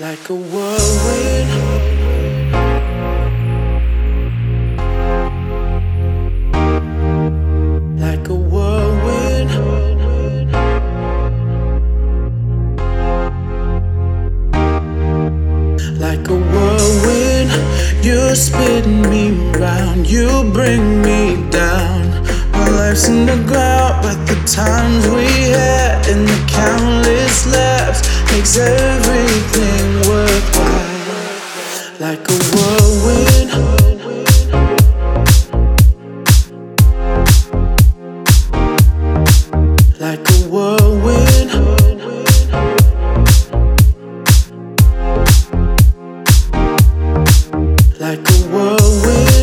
like a whirlwind. Like a whirlwind. Like a whirlwind, you're spitting me around, you bring me down. My life's in the ground, but the times we had and the countless laughs makes worthwhile. Like a whirlwind. Like a whirlwind. Like a whirlwind.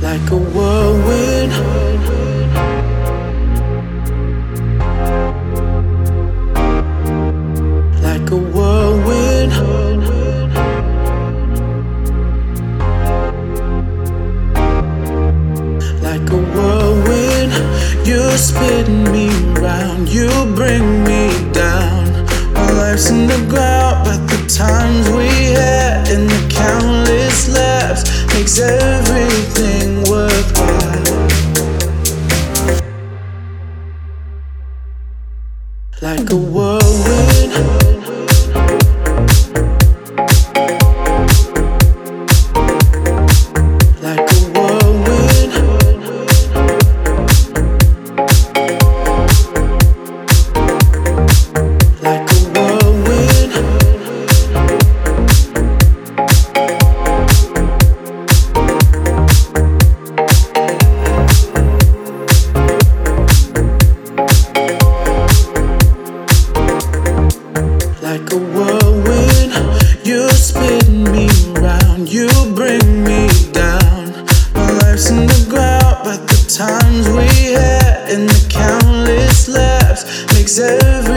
Like a whirlwind. Like a whirlwind. Like a whirlwind, you're spitting me around, you bring me down. My life's in the ground, but the times we had and the countless laughs makes everything Like a whirlwind. You're me around, you bring me down. My life's in the ground, but the times we had and the countless laughs makes every